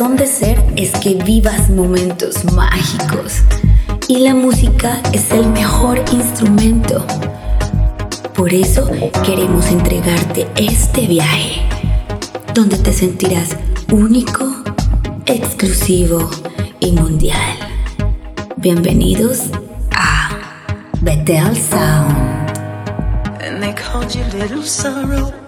razón de ser es que vivas momentos mágicos y la música es el mejor instrumento. Por eso queremos entregarte este viaje, donde te sentirás único, exclusivo y mundial. Bienvenidos a Betel Sound. And they called you Little Sorrow.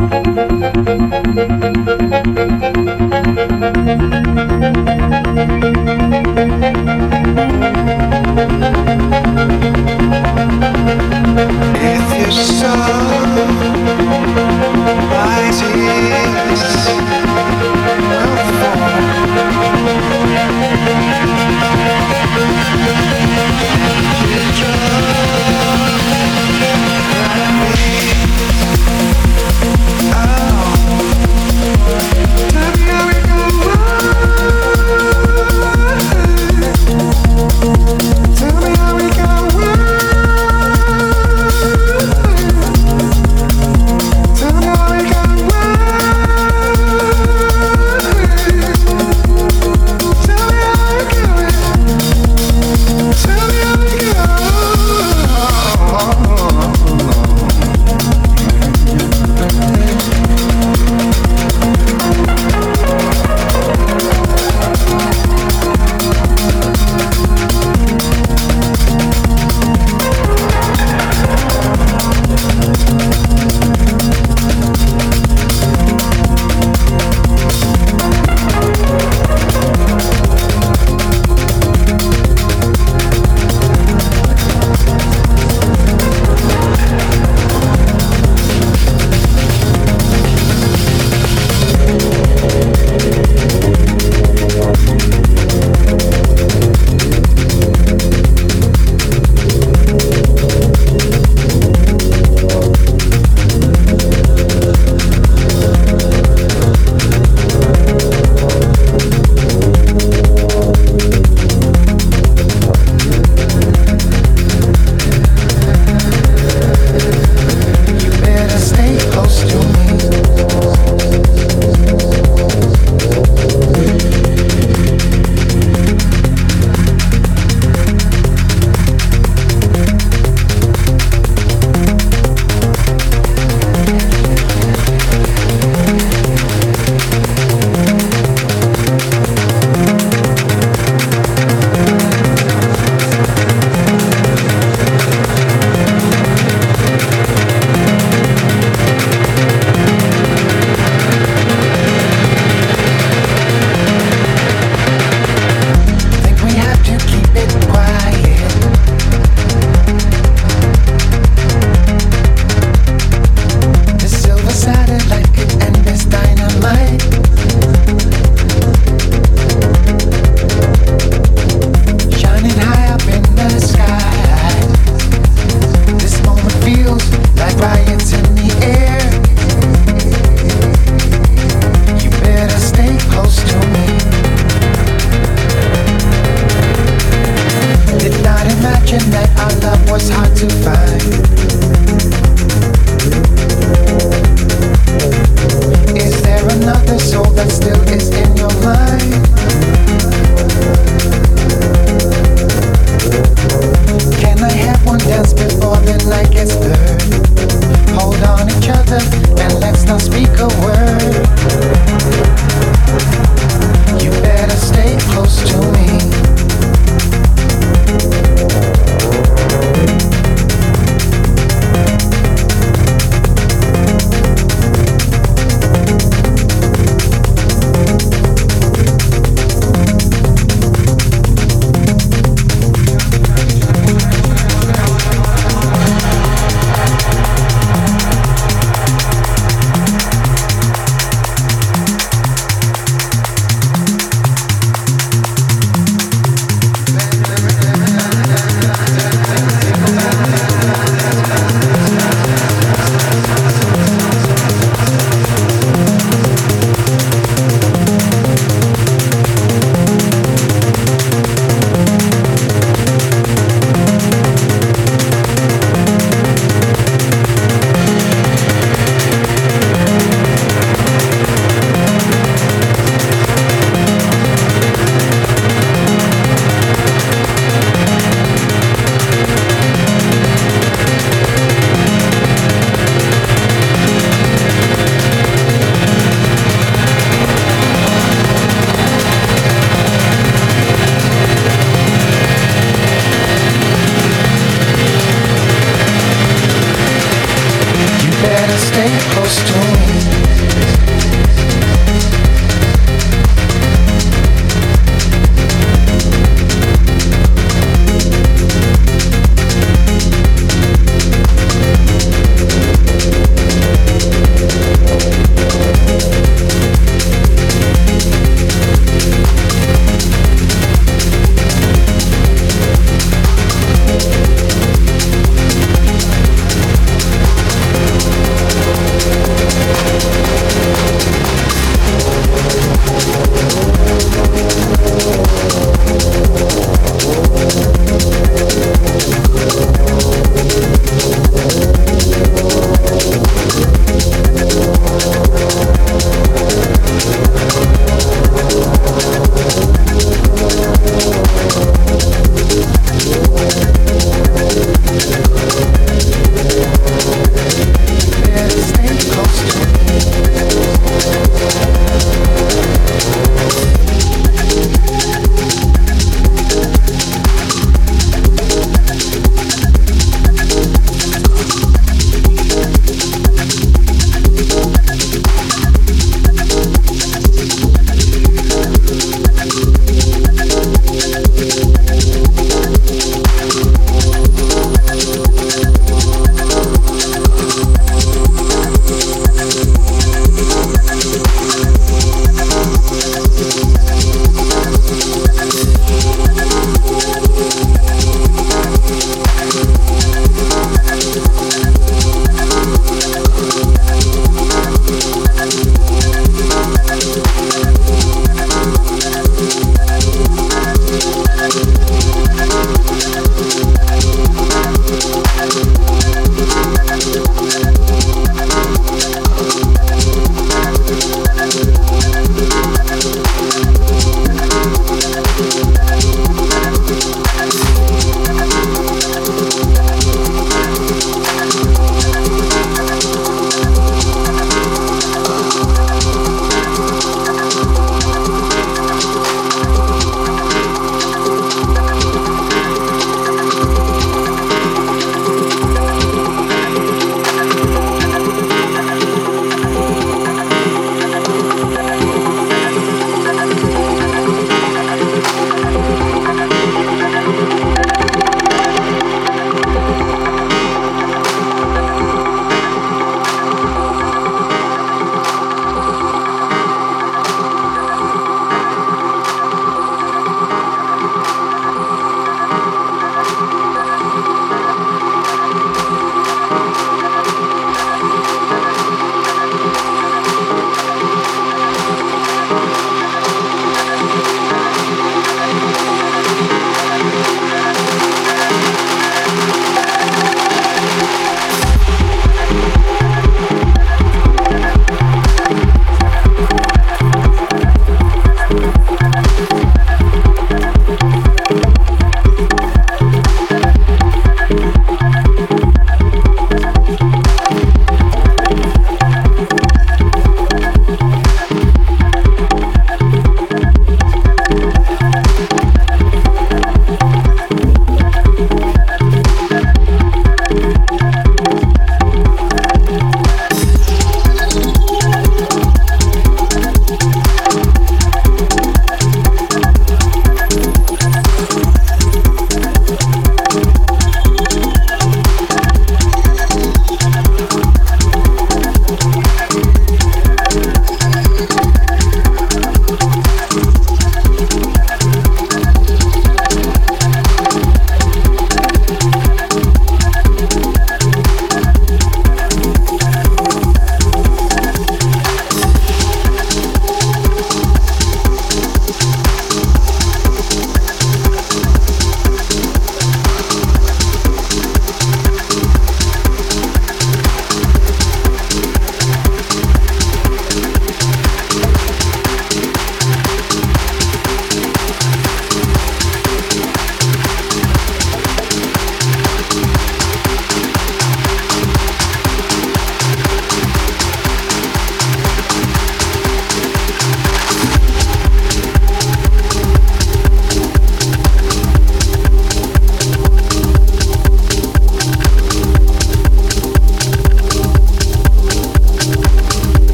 Thank you.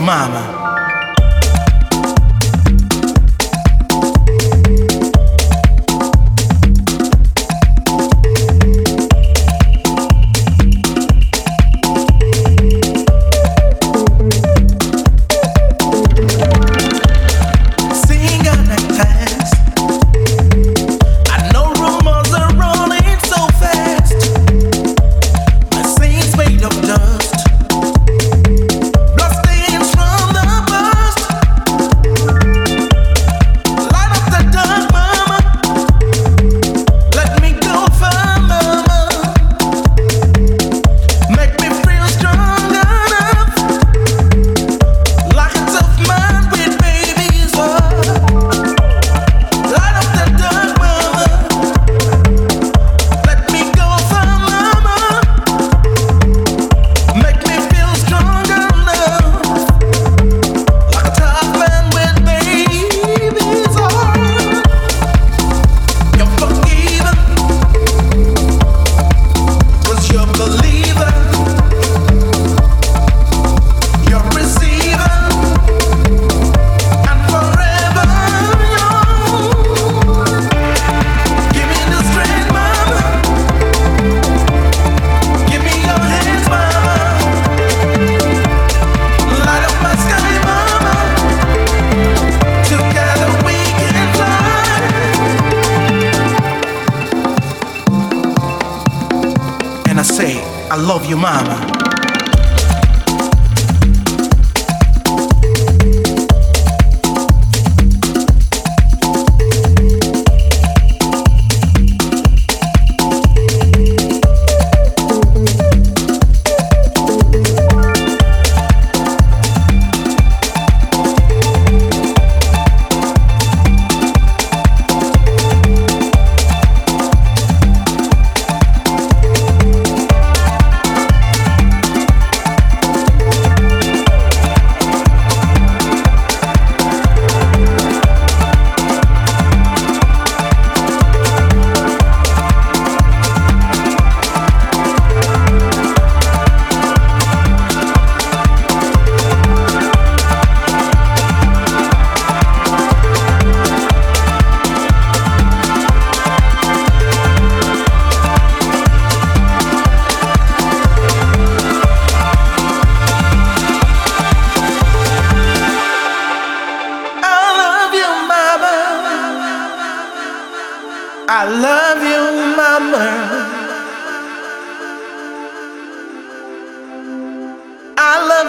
Mama.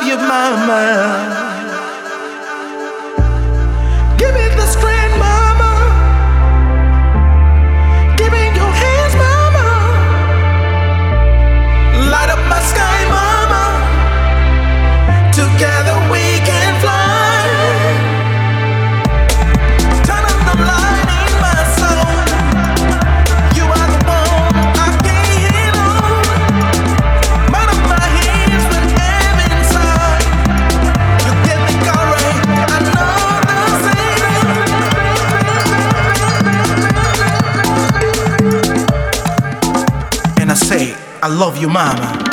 of your mama. Love you, mama.